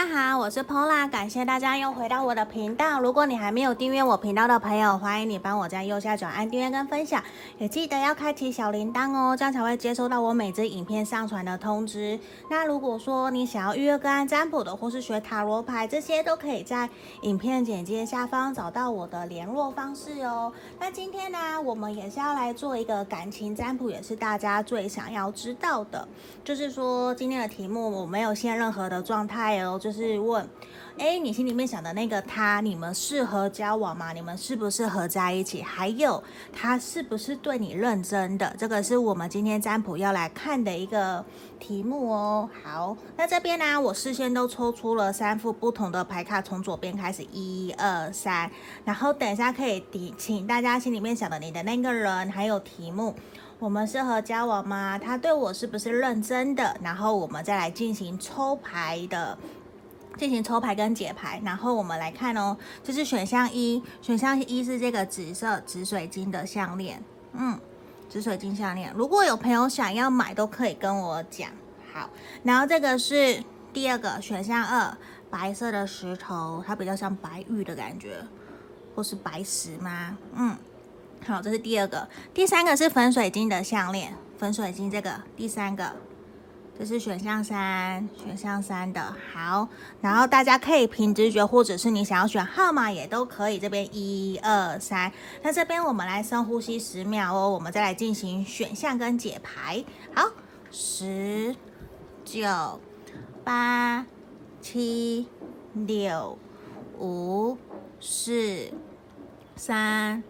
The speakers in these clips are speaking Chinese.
大家好，我是 Pola，感谢大家又回到我的频道。如果你还没有订阅我频道的朋友，欢迎你帮我在右下角按订阅跟分享，也记得要开启小铃铛哦，这样才会接收到我每支影片上传的通知。那如果说你想要预约个案占卜的，或是学塔罗牌，这些都可以在影片简介下方找到我的联络方式哦。那今天呢，我们也是要来做一个感情占卜，也是大家最想要知道的，就是说今天的题目我没有限任何的状态。就就是问，哎，你心里面想的那个他，你们适合交往吗？你们适不适合在一起？还有，他是不是对你认真的？这个是我们今天占卜要来看的一个题目哦。好，那这边呢，我事先都抽出了三副不同的牌卡，从左边开始，一二三，然后等一下可以提，请大家心里面想的你的那个人，还有题目。我们适合交往吗？他对我是不是认真的？然后我们再来进行抽牌的，进行抽牌跟解牌。然后我们来看哦，这是选项一，选项一是这个紫色紫水晶的项链，嗯，紫水晶项链。如果有朋友想要买，都可以跟我讲。好，然后这个是第二个选项二，白色的石头，它比较像白玉的感觉，或是白石吗？嗯。好，这是第二个，第三个是粉水晶的项链，粉水晶这个，第三个，这是选项三，选项三的。好，然后大家可以凭直觉，或者是你想要选号码也都可以。这边一二三，那这边我们来深呼吸十秒哦，我们再来进行选项跟解牌。好，十、九、八、七、六、五、四、三。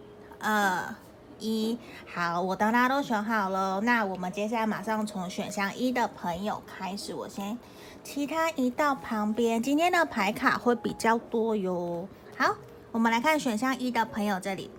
二一，好，我当大家都选好了，那我们接下来马上从选项一的朋友开始，我先其他移到旁边，今天的牌卡会比较多哟。好，我们来看选项一的朋友这里，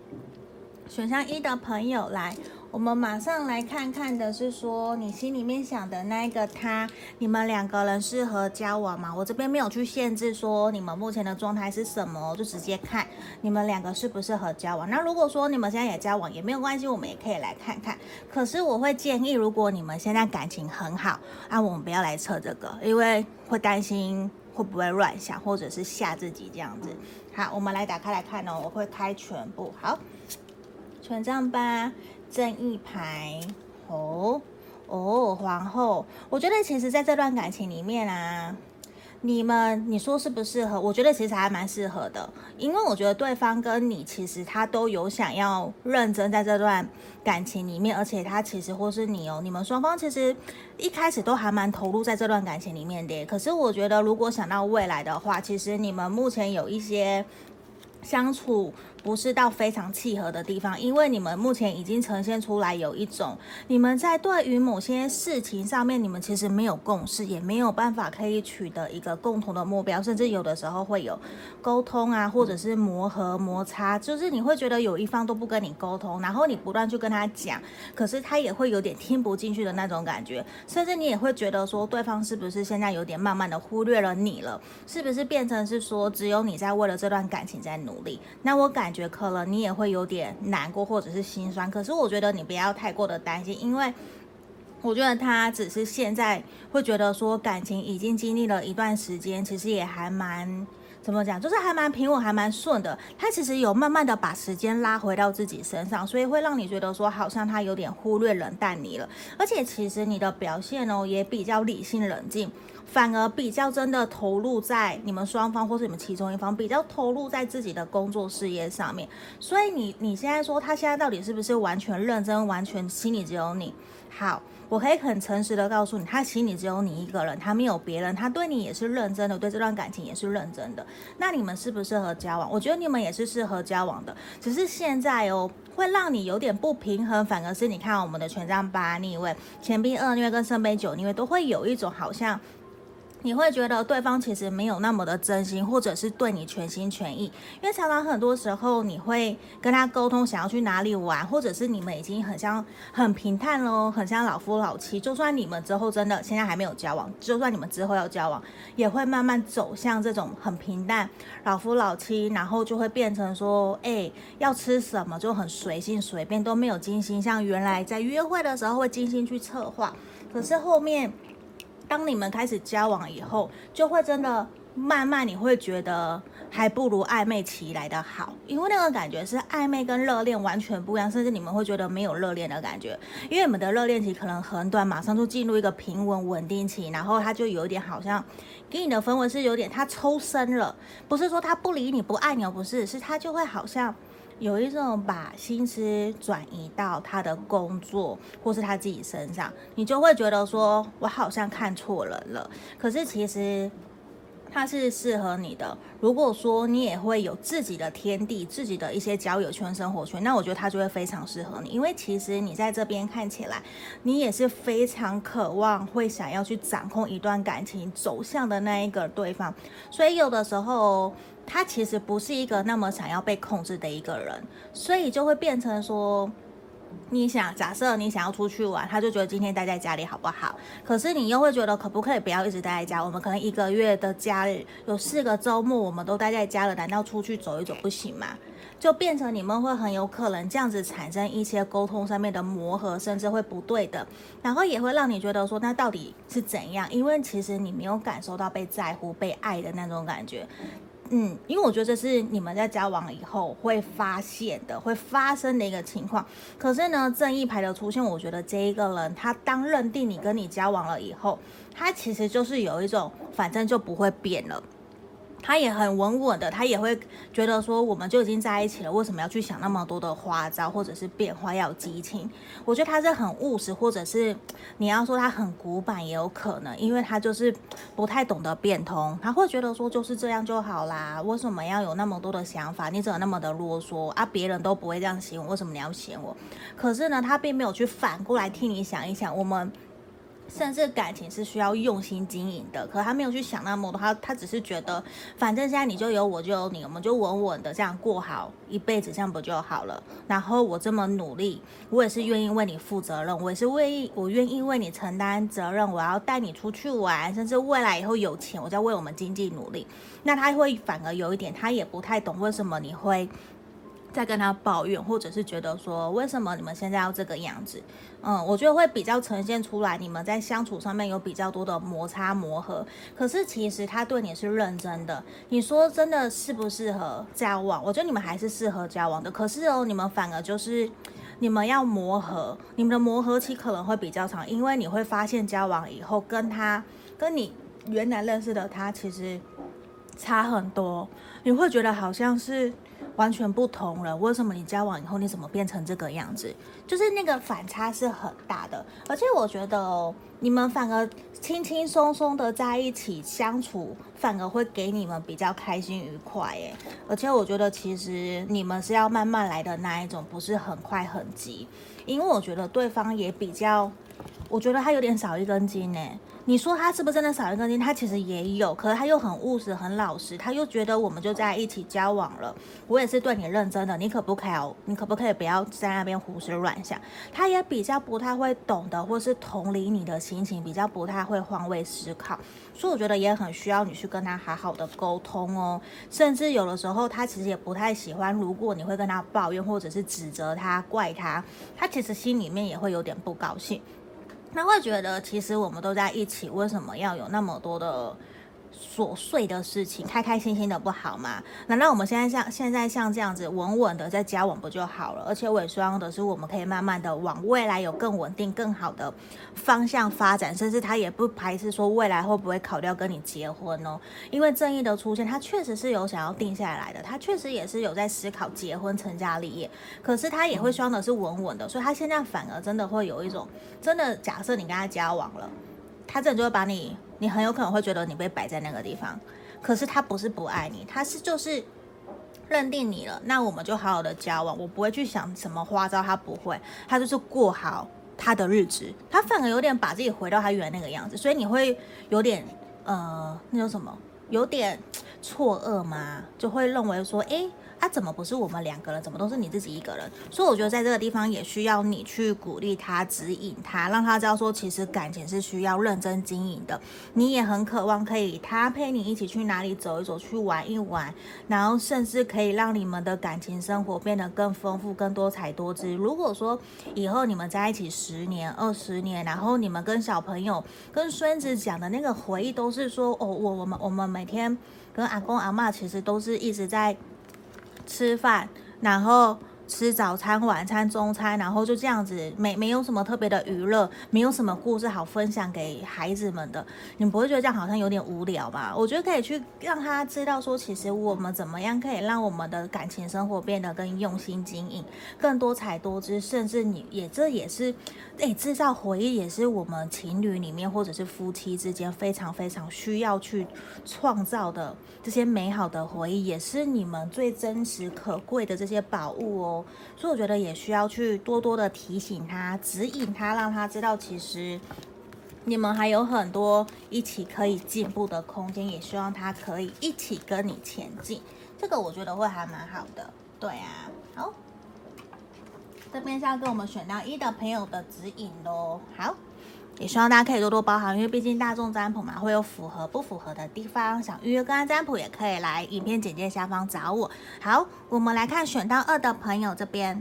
选项一的朋友来。我们马上来看看的是说，你心里面想的那个他，你们两个人适合交往吗？我这边没有去限制说你们目前的状态是什么，就直接看你们两个适不适合交往。那如果说你们现在也交往也没有关系，我们也可以来看看。可是我会建议，如果你们现在感情很好，啊，我们不要来测这个，因为会担心会不会乱想，或者是吓自己这样子。好，我们来打开来看哦，我会开全部。好，权杖八。正义牌，哦哦，皇后，我觉得其实在这段感情里面啊，你们你说适不适合？我觉得其实还蛮适合的，因为我觉得对方跟你其实他都有想要认真在这段感情里面，而且他其实或是你哦，你们双方其实一开始都还蛮投入在这段感情里面的。可是我觉得如果想到未来的话，其实你们目前有一些相处。不是到非常契合的地方，因为你们目前已经呈现出来有一种，你们在对于某些事情上面，你们其实没有共识，也没有办法可以取得一个共同的目标，甚至有的时候会有沟通啊，或者是磨合摩擦，就是你会觉得有一方都不跟你沟通，然后你不断去跟他讲，可是他也会有点听不进去的那种感觉，甚至你也会觉得说，对方是不是现在有点慢慢的忽略了你了，是不是变成是说只有你在为了这段感情在努力？那我感。觉可能你也会有点难过或者是心酸，可是我觉得你不要太过的担心，因为我觉得他只是现在会觉得说感情已经经历了一段时间，其实也还蛮怎么讲，就是还蛮平稳，还蛮顺的。他其实有慢慢的把时间拉回到自己身上，所以会让你觉得说好像他有点忽略冷淡你了，而且其实你的表现哦也比较理性冷静。反而比较真的投入在你们双方，或是你们其中一方比较投入在自己的工作事业上面，所以你你现在说他现在到底是不是完全认真，完全心里只有你？好，我可以很诚实的告诉你，他心里只有你一个人，他没有别人，他对你也是认真的，对这段感情也是认真的。那你们适不适合交往？我觉得你们也是适合交往的，只是现在哦，会让你有点不平衡，反而是你看我们的权杖八逆位、钱币二逆位跟圣杯九逆位都会有一种好像。你会觉得对方其实没有那么的真心，或者是对你全心全意，因为常常很多时候你会跟他沟通，想要去哪里玩，或者是你们已经很像很平淡喽，很像老夫老妻。就算你们之后真的现在还没有交往，就算你们之后要交往，也会慢慢走向这种很平淡老夫老妻，然后就会变成说，哎，要吃什么就很随性随便，都没有精心，像原来在约会的时候会精心去策划，可是后面。当你们开始交往以后，就会真的慢慢你会觉得还不如暧昧期来得好，因为那个感觉是暧昧跟热恋完全不一样，甚至你们会觉得没有热恋的感觉，因为你们的热恋期可能很短，马上就进入一个平稳稳定期，然后他就有点好像给你的氛围是有点他抽身了，不是说他不理你不爱你，不是，是他就会好像。有一种把心思转移到他的工作或是他自己身上，你就会觉得说，我好像看错人了。可是其实他是适合你的。如果说你也会有自己的天地、自己的一些交友圈、生活圈，那我觉得他就会非常适合你。因为其实你在这边看起来，你也是非常渴望会想要去掌控一段感情走向的那一个对方。所以有的时候。他其实不是一个那么想要被控制的一个人，所以就会变成说，你想假设你想要出去玩，他就觉得今天待在家里好不好？可是你又会觉得可不可以不要一直待在家？我们可能一个月的假日有四个周末，我们都待在家了，难道出去走一走不行吗？就变成你们会很有可能这样子产生一些沟通上面的磨合，甚至会不对的，然后也会让你觉得说，那到底是怎样？因为其实你没有感受到被在乎、被爱的那种感觉。嗯，因为我觉得这是你们在交往以后会发现的、会发生的一个情况。可是呢，正义牌的出现，我觉得这一个人他当认定你跟你交往了以后，他其实就是有一种反正就不会变了。他也很稳稳的，他也会觉得说，我们就已经在一起了，为什么要去想那么多的花招或者是变化要激情？我觉得他是很务实，或者是你要说他很古板也有可能，因为他就是不太懂得变通，他会觉得说就是这样就好啦，为什么要有那么多的想法？你怎么那么的啰嗦啊？别人都不会这样嫌我，为什么你要嫌我？可是呢，他并没有去反过来替你想一想，我们。甚至感情是需要用心经营的，可他没有去想那么多，他他只是觉得，反正现在你就有我就有你，我们就稳稳的这样过好一辈子，这样不就好了？然后我这么努力，我也是愿意为你负责任，我也是愿意，我愿意为你承担责任，我要带你出去玩，甚至未来以后有钱，我在为我们经济努力。那他会反而有一点，他也不太懂为什么你会。在跟他抱怨，或者是觉得说，为什么你们现在要这个样子？嗯，我觉得会比较呈现出来，你们在相处上面有比较多的摩擦磨合。可是其实他对你是认真的。你说真的适不适合交往？我觉得你们还是适合交往的。可是哦，你们反而就是你们要磨合，你们的磨合期可能会比较长，因为你会发现交往以后跟他跟你原来认识的他其实差很多，你会觉得好像是。完全不同了，为什么你交往以后你怎么变成这个样子？就是那个反差是很大的，而且我觉得哦，你们反而轻轻松松的在一起相处，反而会给你们比较开心愉快耶。而且我觉得其实你们是要慢慢来的那一种，不是很快很急，因为我觉得对方也比较，我觉得他有点少一根筋呢。你说他是不是真的少一根筋？他其实也有，可是他又很务实、很老实，他又觉得我们就在一起交往了，我也是对你认真的，你可不可以？你可不可以不要在那边胡思乱想？他也比较不太会懂得，或是同理你的心情，比较不太会换位思考，所以我觉得也很需要你去跟他好好的沟通哦。甚至有的时候，他其实也不太喜欢，如果你会跟他抱怨或者是指责他、怪他，他其实心里面也会有点不高兴。那会觉得，其实我们都在一起，为什么要有那么多的？琐碎的事情，开开心心的不好吗？难道我们现在像现在像这样子稳稳的在交往不就好了？而且我也希望的是，我们可以慢慢的往未来有更稳定、更好的方向发展，甚至他也不排斥说未来会不会考虑要跟你结婚哦。因为正义的出现，他确实是有想要定下来的，他确实也是有在思考结婚、成家立业。可是他也会希望的是稳稳的，所以他现在反而真的会有一种真的假设你跟他交往了，他真的就会把你。你很有可能会觉得你被摆在那个地方，可是他不是不爱你，他是就是认定你了，那我们就好好的交往，我不会去想什么花招，他不会，他就是过好他的日子，他反而有点把自己回到他原来那个样子，所以你会有点呃那种什么，有点错愕吗？就会认为说，诶，啊，怎么不是我们两个人？怎么都是你自己一个人？所以我觉得在这个地方也需要你去鼓励他、指引他，让他知道说，其实感情是需要认真经营的。你也很渴望可以他陪你一起去哪里走一走，去玩一玩，然后甚至可以让你们的感情生活变得更丰富、更多彩多姿。如果说以后你们在一起十年、二十年，然后你们跟小朋友、跟孙子讲的那个回忆都是说，哦，我我们我们每天跟阿公阿嬷其实都是一直在。吃饭，然后吃早餐、晚餐、中餐，然后就这样子，没没有什么特别的娱乐，没有什么故事好分享给孩子们的，你们不会觉得这样好像有点无聊吧？我觉得可以去让他知道说，其实我们怎么样可以让我们的感情生活变得更用心经营，更多彩多姿，甚至你也这也是，诶，制造回忆也是我们情侣里面或者是夫妻之间非常非常需要去创造的这些美好的回忆，也是你们最真实可贵的这些宝物哦。所以我觉得也需要去多多的提醒他、指引他，让他知道其实你们还有很多一起可以进步的空间，也希望他可以一起跟你前进。这个我觉得会还蛮好的。对啊，好，这边是要跟我们选到一的朋友的指引喽。好。也希望大家可以多多包涵，因为毕竟大众占卜嘛，会有符合不符合的地方。想预约个案占卜，也可以来影片简介下方找我。好，我们来看选到二的朋友这边，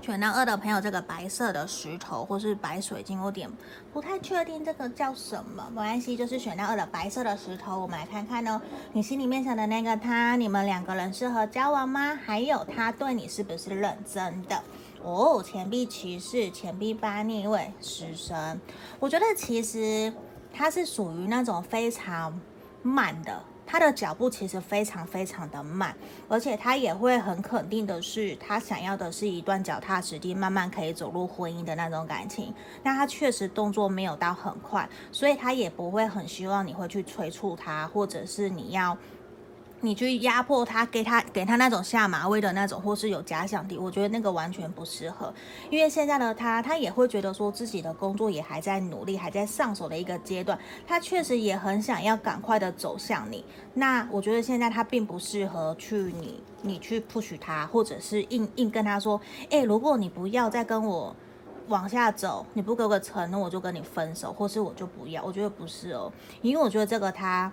选到二的朋友，这个白色的石头或是白水晶，有点不太确定这个叫什么，没关系，就是选到二的白色的石头。我们来看看哦，你心里面想的那个他，你们两个人适合交往吗？还有他对你是不是认真的？哦，钱币骑士、钱币八逆位、死神，我觉得其实他是属于那种非常慢的，他的脚步其实非常非常的慢，而且他也会很肯定的是，他想要的是一段脚踏实地、慢慢可以走入婚姻的那种感情。那他确实动作没有到很快，所以他也不会很希望你会去催促他，或者是你要。你去压迫他，给他给他那种下马威的那种，或是有假想敌，我觉得那个完全不适合。因为现在的他，他也会觉得说自己的工作也还在努力，还在上手的一个阶段，他确实也很想要赶快的走向你。那我觉得现在他并不适合去你你去 push 他，或者是硬硬跟他说，哎，如果你不要再跟我往下走，你不给我个承诺，我就跟你分手，或是我就不要。我觉得不是哦，因为我觉得这个他。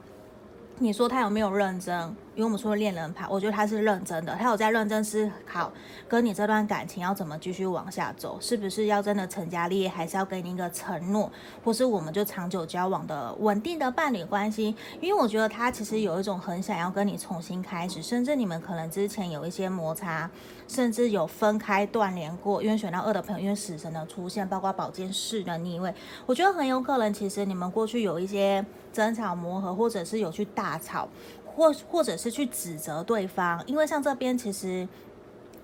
你说他有没有认真？因为我们说恋人牌，我觉得他是认真的，他有在认真思考，跟你这段感情要怎么继续往下走，是不是要真的成家立业，还是要给你一个承诺，或是我们就长久交往的稳定的伴侣关系？因为我觉得他其实有一种很想要跟你重新开始，甚至你们可能之前有一些摩擦，甚至有分开断联过。因为选到二的朋友，因为死神的出现，包括宝剑四的逆位，我觉得很有可能，其实你们过去有一些。争吵磨合，或者是有去大吵，或或者是去指责对方，因为像这边其实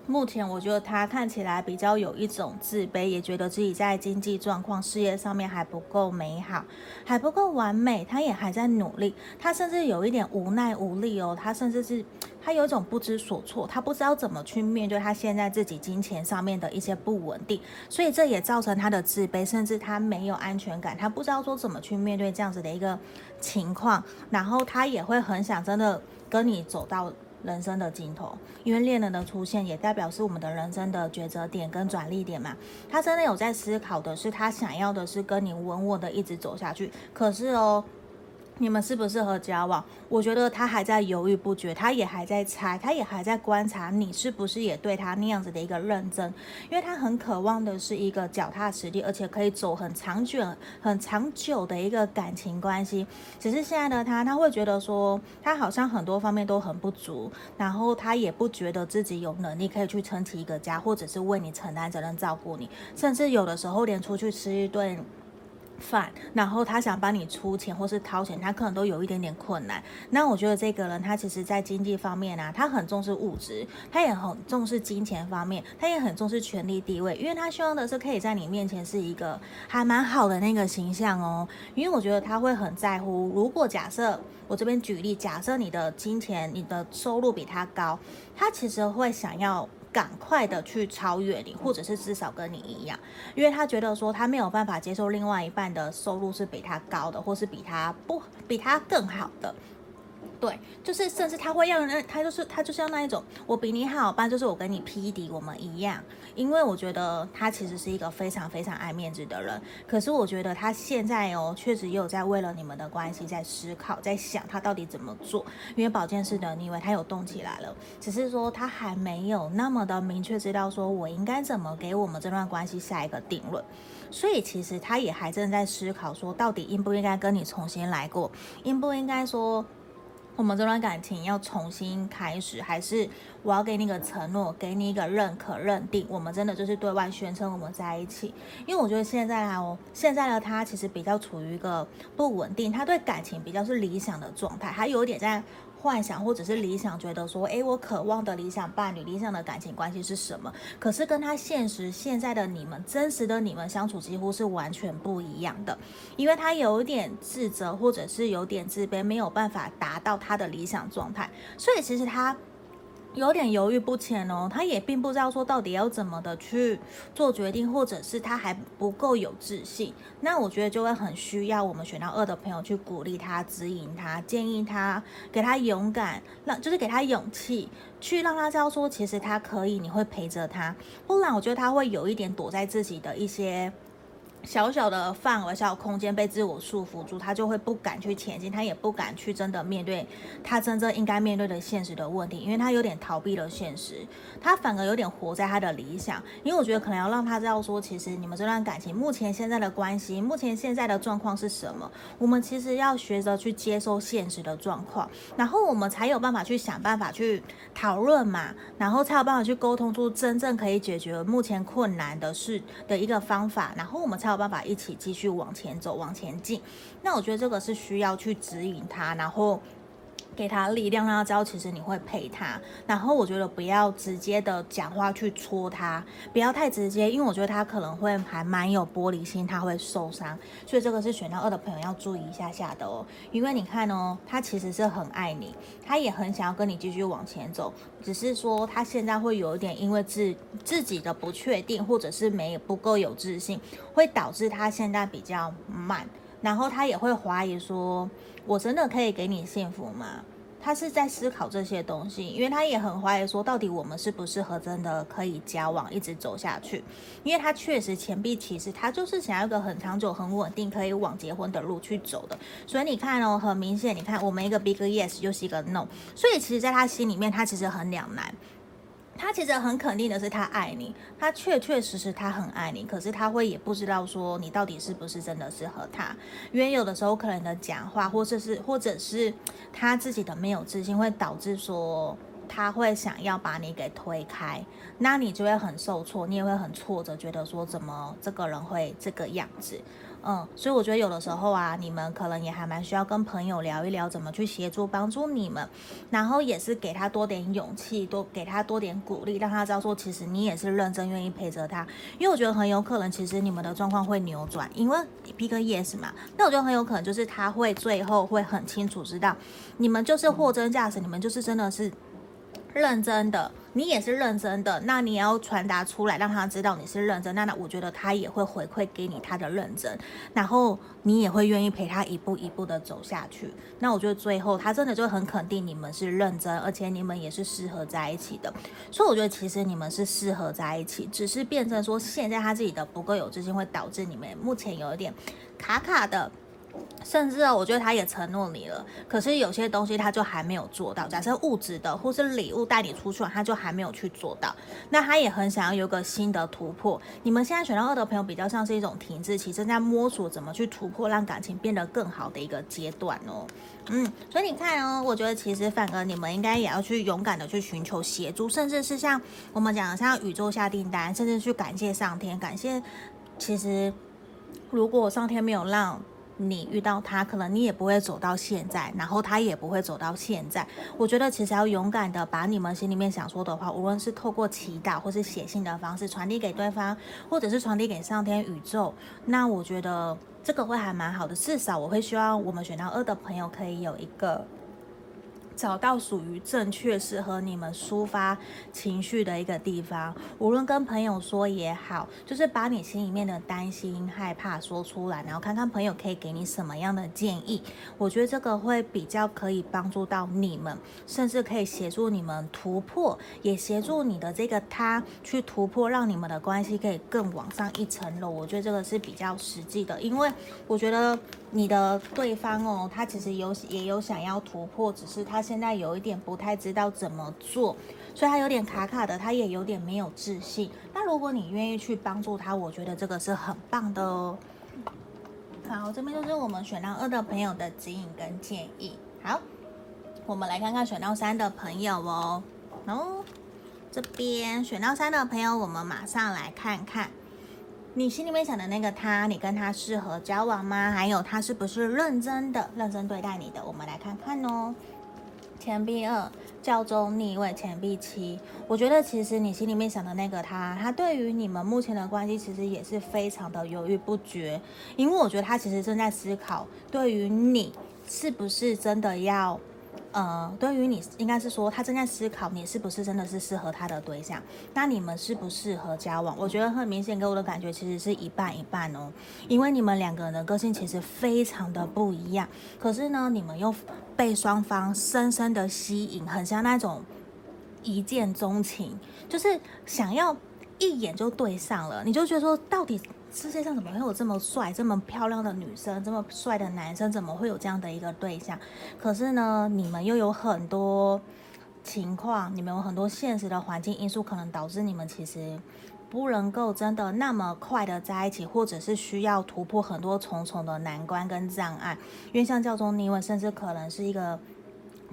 目前我觉得他看起来比较有一种自卑，也觉得自己在经济状况、事业上面还不够美好，还不够完美，他也还在努力，他甚至有一点无奈无力哦，他甚至是。他有一种不知所措，他不知道怎么去面对他现在自己金钱上面的一些不稳定，所以这也造成他的自卑，甚至他没有安全感，他不知道说怎么去面对这样子的一个情况，然后他也会很想真的跟你走到人生的尽头，因为恋人的出现也代表是我们的人生的抉择点跟转捩点嘛，他真的有在思考的是，他想要的是跟你稳稳的一直走下去，可是哦。你们适不适合交往？我觉得他还在犹豫不决，他也还在猜，他也还在观察你是不是也对他那样子的一个认真，因为他很渴望的是一个脚踏实地，而且可以走很长久、很长久的一个感情关系。只是现在的他，他会觉得说，他好像很多方面都很不足，然后他也不觉得自己有能力可以去撑起一个家，或者是为你承担责任、照顾你，甚至有的时候连出去吃一顿。饭，然后他想帮你出钱或是掏钱，他可能都有一点点困难。那我觉得这个人他其实在经济方面啊，他很重视物质，他也很重视金钱方面，他也很重视权力地位，因为他希望的是可以在你面前是一个还蛮好的那个形象哦。因为我觉得他会很在乎，如果假设我这边举例，假设你的金钱、你的收入比他高，他其实会想要。赶快的去超越你，或者是至少跟你一样，因为他觉得说他没有办法接受另外一半的收入是比他高的，或是比他不比他更好的。对，就是甚至他会让人，他就是他就是要那一种，我比你好，不然就是我跟你匹敌，我们一样。因为我觉得他其实是一个非常非常爱面子的人，可是我觉得他现在哦，确实也有在为了你们的关系在思考，在想他到底怎么做。因为宝剑四的逆位他有动起来了，只是说他还没有那么的明确知道说我应该怎么给我们这段关系下一个定论，所以其实他也还正在思考说到底应不应该跟你重新来过，应不应该说。我们这段感情要重新开始，还是我要给你个承诺，给你一个认可、认定，我们真的就是对外宣称我们在一起？因为我觉得现在啊，现在的他其实比较处于一个不稳定，他对感情比较是理想的状态，还有点在。幻想或者是理想，觉得说，诶，我渴望的理想伴侣、理想的感情关系是什么？可是跟他现实现在的你们、真实的你们相处几乎是完全不一样的，因为他有点自责，或者是有点自卑，没有办法达到他的理想状态，所以其实他。有点犹豫不前哦，他也并不知道说到底要怎么的去做决定，或者是他还不够有自信。那我觉得就会很需要我们选到二的朋友去鼓励他、指引他、建议他、给他勇敢，让就是给他勇气，去让他知道说其实他可以，你会陪着他。不然我觉得他会有一点躲在自己的一些。小小的范围、小空间被自我束缚住，他就会不敢去前进，他也不敢去真的面对他真正应该面对的现实的问题，因为他有点逃避了现实，他反而有点活在他的理想。因为我觉得可能要让他知道说，其实你们这段感情目前现在的关系，目前现在的状况是什么，我们其实要学着去接受现实的状况，然后我们才有办法去想办法去讨论嘛，然后才有办法去沟通出真正可以解决目前困难的事的一个方法，然后我们才。有办法一起继续往前走，往前进。那我觉得这个是需要去指引他，然后给他力量，让他知道其实你会陪他。然后我觉得不要直接的讲话去戳他，不要太直接，因为我觉得他可能会还蛮有玻璃心，他会受伤。所以这个是选到二的朋友要注意一下下的哦。因为你看哦，他其实是很爱你，他也很想要跟你继续往前走，只是说他现在会有一点因为自自己的不确定，或者是没不够有自信。会导致他现在比较慢，然后他也会怀疑说：“我真的可以给你幸福吗？”他是在思考这些东西，因为他也很怀疑说，到底我们适不适合真的可以交往，一直走下去？因为他确实钱币其实他就是想要一个很长久、很稳定，可以往结婚的路去走的。所以你看哦，很明显，你看我们一个 big yes 就是一个 no，所以其实在他心里面，他其实很两难。他其实很肯定的是，他爱你，他确确实实他很爱你。可是他会也不知道说你到底是不是真的适合他，因为有的时候可能的讲话，或者是或者是他自己的没有自信，会导致说他会想要把你给推开，那你就会很受挫，你也会很挫折，觉得说怎么这个人会这个样子。嗯，所以我觉得有的时候啊，你们可能也还蛮需要跟朋友聊一聊，怎么去协助帮助你们，然后也是给他多点勇气，多给他多点鼓励，让他知道说，其实你也是认真愿意陪着他。因为我觉得很有可能，其实你们的状况会扭转，因为一个 yes 嘛，那我觉得很有可能就是他会最后会很清楚知道，你们就是货真价实，你们就是真的是。认真的，你也是认真的，那你要传达出来，让他知道你是认真。那那我觉得他也会回馈给你他的认真，然后你也会愿意陪他一步一步的走下去。那我觉得最后他真的就很肯定你们是认真，而且你们也是适合在一起的。所以我觉得其实你们是适合在一起，只是变成说现在他自己的不够有自信，会导致你们目前有一点卡卡的。甚至啊，我觉得他也承诺你了，可是有些东西他就还没有做到。假设物质的或是礼物带你出去玩，他就还没有去做到。那他也很想要有个新的突破。你们现在选到二的朋友比较像是一种停滞期，正在摸索怎么去突破，让感情变得更好的一个阶段哦。嗯，所以你看哦，我觉得其实反而你们应该也要去勇敢的去寻求协助，甚至是像我们讲的像宇宙下订单，甚至去感谢上天，感谢其实如果上天没有让。你遇到他，可能你也不会走到现在，然后他也不会走到现在。我觉得其实要勇敢的把你们心里面想说的话，无论是透过祈祷或是写信的方式传递给对方，或者是传递给上天宇宙。那我觉得这个会还蛮好的，至少我会希望我们选到二的朋友可以有一个找到属于正确适合你们抒发情绪的一个地方，无论跟朋友说也好，就是把你心里面的担心、害怕说出来，然后看看朋友可以给你什么样的建议。我觉得这个会比较可以帮助到你们，甚至可以协助你们突破，也协助你的这个他去突破，让你们的关系可以更往上一层楼。我觉得这个是比较实际的，因为我觉得你的对方哦，他其实有也有想要突破，只是他。现在有一点不太知道怎么做，所以他有点卡卡的，他也有点没有自信。那如果你愿意去帮助他，我觉得这个是很棒的哦。好，这边就是我们选到二的朋友的指引跟建议。好，我们来看看选到三的朋友哦。哦，这边选到三的朋友，我们马上来看看你心里面想的那个他，你跟他适合交往吗？还有他是不是认真的、认真对待你的？我们来看看哦。钱币二，教宗逆位，钱币七。我觉得其实你心里面想的那个他，他对于你们目前的关系其实也是非常的犹豫不决，因为我觉得他其实正在思考，对于你是不是真的要。呃，对于你应该是说，他正在思考你是不是真的是适合他的对象，那你们适不适合交往？我觉得很明显给我的感觉其实是一半一半哦，因为你们两个人的个性其实非常的不一样，可是呢，你们又被双方深深的吸引，很像那种一见钟情，就是想要一眼就对上了，你就觉得说到底。世界上怎么会有这么帅、这么漂亮的女生，这么帅的男生？怎么会有这样的一个对象？可是呢，你们又有很多情况，你们有很多现实的环境因素，可能导致你们其实不能够真的那么快的在一起，或者是需要突破很多重重的难关跟障碍。因为像教宗逆位，甚至可能是一个。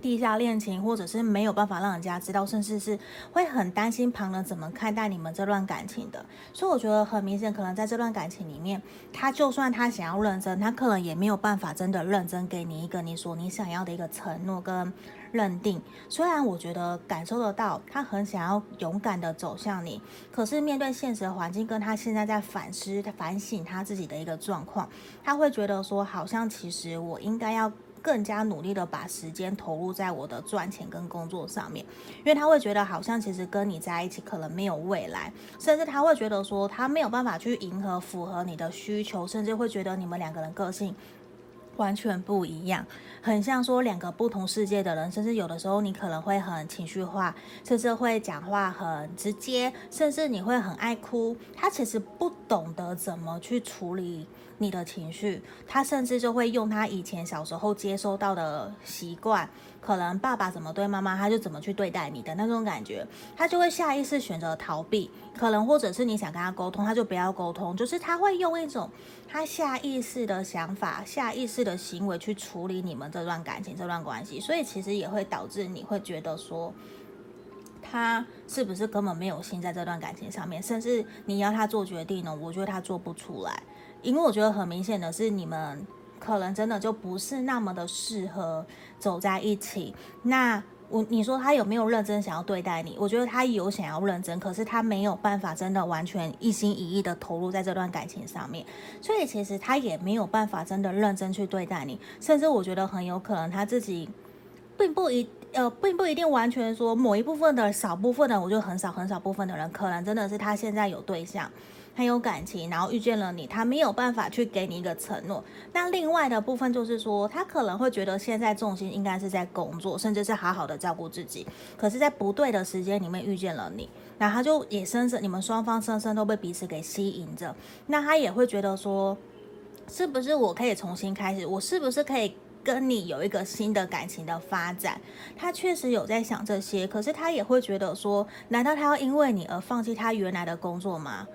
地下恋情，或者是没有办法让人家知道，甚至是会很担心旁人怎么看待你们这段感情的。所以我觉得很明显，可能在这段感情里面，他就算他想要认真，他可能也没有办法真的认真给你一个你所你想要的一个承诺跟认定。虽然我觉得感受得到他很想要勇敢的走向你，可是面对现实的环境，跟他现在在反思、反省他自己的一个状况，他会觉得说，好像其实我应该要。更加努力的把时间投入在我的赚钱跟工作上面，因为他会觉得好像其实跟你在一起可能没有未来，甚至他会觉得说他没有办法去迎合符合你的需求，甚至会觉得你们两个人个性完全不一样，很像说两个不同世界的人，甚至有的时候你可能会很情绪化，甚至会讲话很直接，甚至你会很爱哭，他其实不懂得怎么去处理。你的情绪，他甚至就会用他以前小时候接收到的习惯，可能爸爸怎么对妈妈，他就怎么去对待你的那种感觉，他就会下意识选择逃避，可能或者是你想跟他沟通，他就不要沟通，就是他会用一种他下意识的想法、下意识的行为去处理你们这段感情、这段关系，所以其实也会导致你会觉得说，他是不是根本没有心在这段感情上面，甚至你要他做决定呢？我觉得他做不出来。因为我觉得很明显的是，你们可能真的就不是那么的适合走在一起。那我你说他有没有认真想要对待你？我觉得他有想要认真，可是他没有办法真的完全一心一意的投入在这段感情上面。所以其实他也没有办法真的认真去对待你。甚至我觉得很有可能他自己并不一呃，并不一定完全说某一部分的少部分的，我觉得很少很少部分的人，可能真的是他现在有对象。很有感情，然后遇见了你，他没有办法去给你一个承诺。那另外的部分就是说，他可能会觉得现在重心应该是在工作，甚至是好好的照顾自己。可是，在不对的时间里面遇见了你，那他就也深深，你们双方深深都被彼此给吸引着。那他也会觉得说，是不是我可以重新开始？我是不是可以跟你有一个新的感情的发展？他确实有在想这些，可是他也会觉得说，难道他要因为你而放弃他原来的工作吗？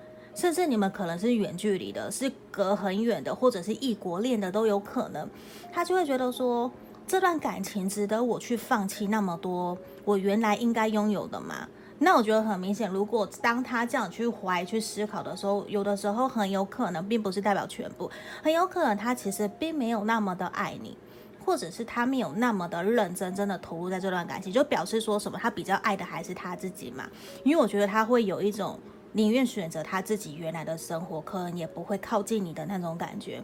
甚至你们可能是远距离的，是隔很远的，或者是异国恋的都有可能。他就会觉得说，这段感情值得我去放弃那么多我原来应该拥有的吗？那我觉得很明显，如果当他这样去怀疑、去思考的时候，有的时候很有可能并不是代表全部，很有可能他其实并没有那么的爱你，或者是他没有那么的认真、真的投入在这段感情，就表示说什么？他比较爱的还是他自己嘛？因为我觉得他会有一种。宁愿选择他自己原来的生活，可能也不会靠近你的那种感觉。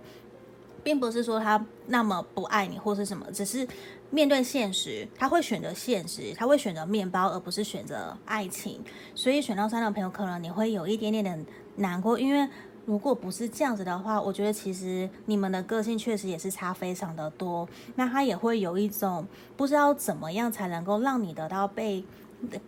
并不是说他那么不爱你或是什么，只是面对现实，他会选择现实，他会选择面包，而不是选择爱情。所以选到三的朋友，可能你会有一点点的难过，因为如果不是这样子的话，我觉得其实你们的个性确实也是差非常的多。那他也会有一种不知道怎么样才能够让你得到被。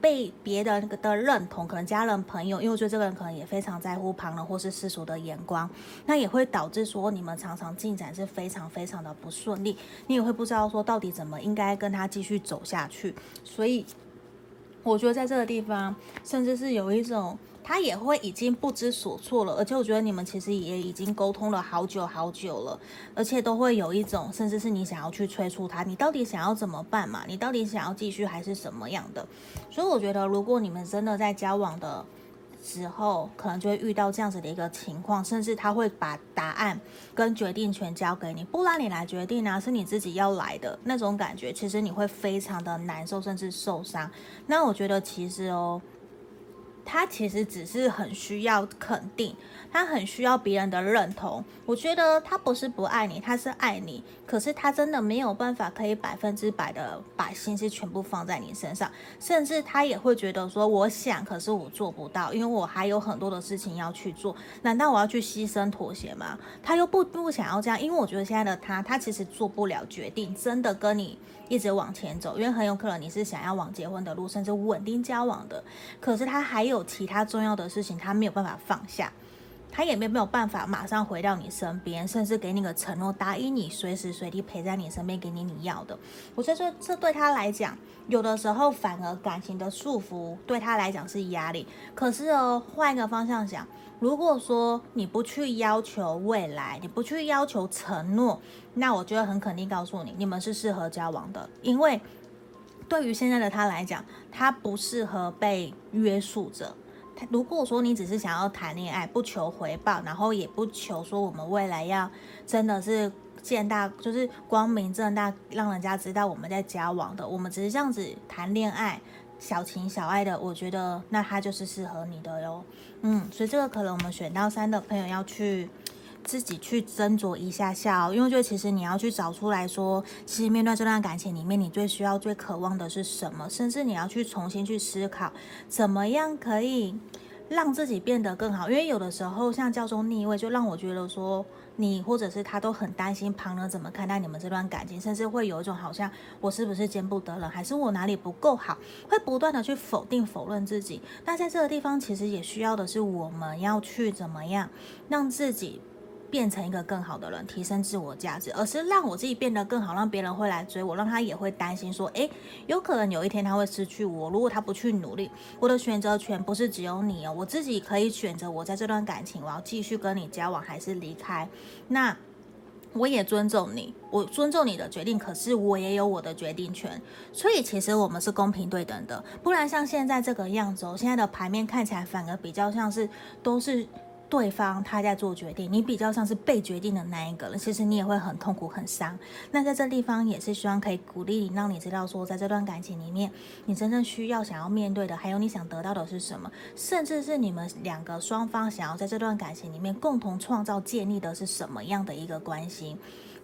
被别人的认同，可能家人朋友，因为我觉得这个人可能也非常在乎旁人或是世俗的眼光，那也会导致说你们常常进展是非常非常的不顺利，你也会不知道说到底怎么应该跟他继续走下去，所以我觉得在这个地方，甚至是有一种。他也会已经不知所措了，而且我觉得你们其实也已经沟通了好久好久了，而且都会有一种，甚至是你想要去催促他，你到底想要怎么办嘛？你到底想要继续还是什么样的？所以我觉得，如果你们真的在交往的时候，可能就会遇到这样子的一个情况，甚至他会把答案跟决定权交给你，不让你来决定啊，是你自己要来的那种感觉，其实你会非常的难受，甚至受伤。那我觉得其实哦。他其实只是很需要肯定，他很需要别人的认同。我觉得他不是不爱你，他是爱你。可是他真的没有办法可以百分之百的把心思全部放在你身上，甚至他也会觉得说，我想，可是我做不到，因为我还有很多的事情要去做。难道我要去牺牲妥协吗？他又不不想要这样，因为我觉得现在的他，他其实做不了决定，真的跟你一直往前走，因为很有可能你是想要往结婚的路，甚至稳定交往的。可是他还有。其他重要的事情，他没有办法放下，他也没没有办法马上回到你身边，甚至给你个承诺，答应你随时随地陪在你身边，给你你要的。我觉得这这对他来讲，有的时候反而感情的束缚对他来讲是压力。可是哦，换一个方向想，如果说你不去要求未来，你不去要求承诺，那我觉得很肯定告诉你，你们是适合交往的，因为。对于现在的他来讲，他不适合被约束着。如果说你只是想要谈恋爱，不求回报，然后也不求说我们未来要真的是见大，就是光明正大让人家知道我们在交往的，我们只是这样子谈恋爱，小情小爱的，我觉得那他就是适合你的哟。嗯，所以这个可能我们选到三的朋友要去。自己去斟酌一下下哦，因为就其实你要去找出来说，其实面对这段感情里面，你最需要、最渴望的是什么，甚至你要去重新去思考，怎么样可以让自己变得更好。因为有的时候像教宗逆位，就让我觉得说，你或者是他都很担心旁人怎么看待你们这段感情，甚至会有一种好像我是不是见不得人，还是我哪里不够好，会不断的去否定、否认自己。那在这个地方，其实也需要的是我们要去怎么样让自己。变成一个更好的人，提升自我价值，而是让我自己变得更好，让别人会来追我，让他也会担心说，诶，有可能有一天他会失去我。如果他不去努力，我的选择权不是只有你哦，我自己可以选择，我在这段感情我要继续跟你交往还是离开。那我也尊重你，我尊重你的决定，可是我也有我的决定权。所以其实我们是公平对等的，不然像现在这个样子哦，现在的牌面看起来反而比较像是都是。对方他在做决定，你比较像是被决定的那一个了，其实你也会很痛苦、很伤。那在这地方也是希望可以鼓励你，让你知道说，在这段感情里面，你真正需要、想要面对的，还有你想得到的是什么，甚至是你们两个双方想要在这段感情里面共同创造、建立的是什么样的一个关系。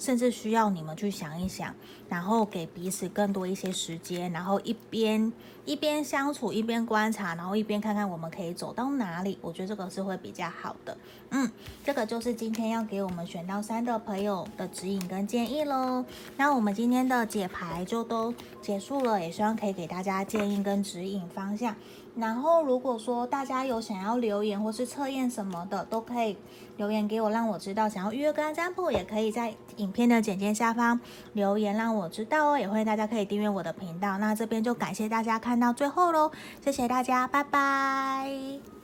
甚至需要你们去想一想，然后给彼此更多一些时间，然后一边一边相处，一边观察，然后一边看看我们可以走到哪里。我觉得这个是会比较好的。嗯，这个就是今天要给我们选到三的朋友的指引跟建议喽。那我们今天的解牌就都结束了，也希望可以给大家建议跟指引方向。然后，如果说大家有想要留言或是测验什么的，都可以留言给我，让我知道。想要预约个案占卜，也可以在影片的简介下方留言，让我知道哦。也欢迎大家可以订阅我的频道。那这边就感谢大家看到最后喽，谢谢大家，拜拜。